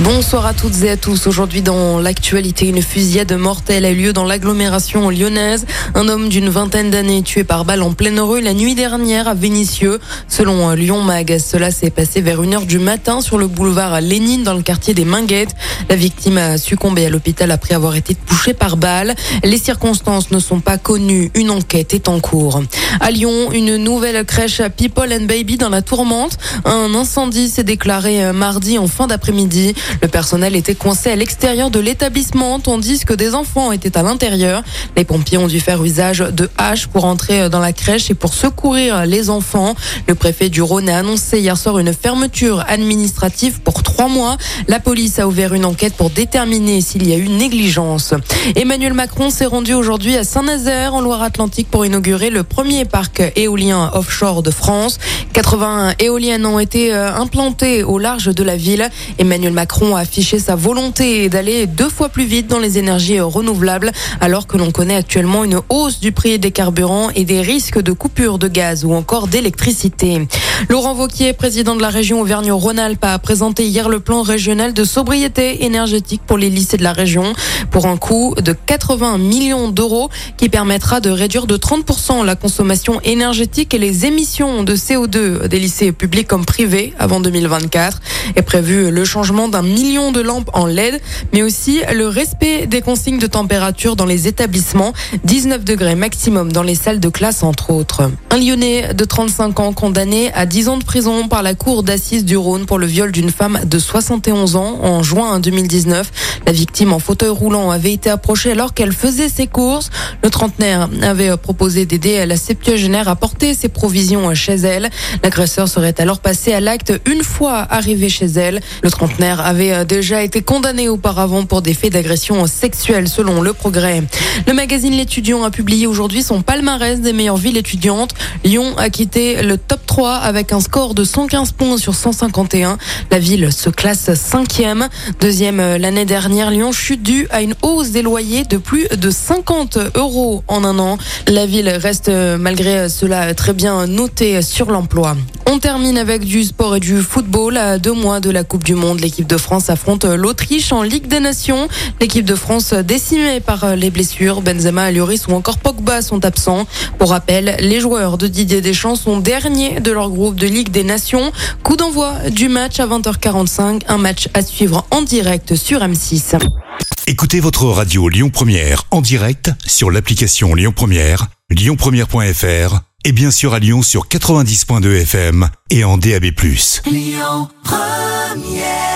Bonsoir à toutes et à tous. Aujourd'hui dans l'actualité, une fusillade mortelle a eu lieu dans l'agglomération lyonnaise. Un homme d'une vingtaine d'années tué par balle en pleine rue la nuit dernière à Vénissieux. Selon Lyon Mag, cela s'est passé vers 1h du matin sur le boulevard Lénine dans le quartier des Minguettes. La victime a succombé à l'hôpital après avoir été touchée par balle. Les circonstances ne sont pas connues. Une enquête est en cours. À Lyon, une nouvelle crèche à People and Baby dans la tourmente. Un incendie s'est déclaré mardi en fin d'après-midi. Le personnel était coincé à l'extérieur de l'établissement tandis que des enfants étaient à l'intérieur. Les pompiers ont dû faire usage de haches pour entrer dans la crèche et pour secourir les enfants. Le préfet du Rhône a annoncé hier soir une fermeture administrative pour trois mois. La police a ouvert une enquête pour déterminer s'il y a eu négligence. Emmanuel Macron s'est rendu aujourd'hui à Saint-Nazaire en Loire-Atlantique pour inaugurer le premier parc éolien offshore de France. 80 éoliennes ont été euh, implantées au large de la ville. Emmanuel Macron a affiché sa volonté d'aller deux fois plus vite dans les énergies renouvelables, alors que l'on connaît actuellement une hausse du prix des carburants et des risques de coupure de gaz ou encore d'électricité. Laurent Vauquier, président de la région Auvergne-Rhône-Alpes, a présenté hier le plan régional de sobriété énergétique pour les lycées de la région pour un coût de 80 millions d'euros qui permettra de réduire de 30% la consommation énergétique et les émissions de CO2 des lycées publics comme privés avant 2024. Est prévu le changement d'un million de lampes en LED, mais aussi le respect des consignes de température dans les établissements, 19 degrés maximum dans les salles de classe entre autres. Un Lyonnais de 35 ans condamné à 10 ans de prison par la cour d'assises du Rhône pour le viol d'une femme de 71 ans en juin 2019. La victime en fauteuil roulant avait été approchée alors qu'elle faisait ses courses. Le trentenaire avait proposé d'aider la septuagénaire à porter ses provisions chez elle. L'agresseur serait alors passé à l'acte une fois arrivé chez elle. Le trentenaire avait déjà été condamné auparavant pour des faits d'agression sexuelle selon le progrès. Le magazine L'étudiant a publié aujourd'hui son palmarès des meilleures villes étudiantes. Lyon a quitté le top 3 avec un score de 115 points sur 151. La ville se classe cinquième. Deuxième euh, l'année dernière, Lyon chute due à une hausse des loyers de plus de 50 euros en un an. La ville reste euh, malgré cela très bien notée sur l'emploi. On termine avec du sport et du football. À deux mois de la Coupe du Monde, l'équipe de France affronte l'Autriche en Ligue des Nations. L'équipe de France décimée par les blessures. Benzema, Lloris ou encore Pogba sont absents. Pour rappel, les joueurs de Didier Deschamps sont derniers de leur groupe de Ligue des Nations. Coup d'envoi du match à 20h45. Un match à suivre en direct sur M6. Écoutez votre radio Lyon Première en direct sur l'application Lyon Première, lyonpremière.fr et bien sûr à Lyon sur 90.2 FM et en DAB+. Lyon Première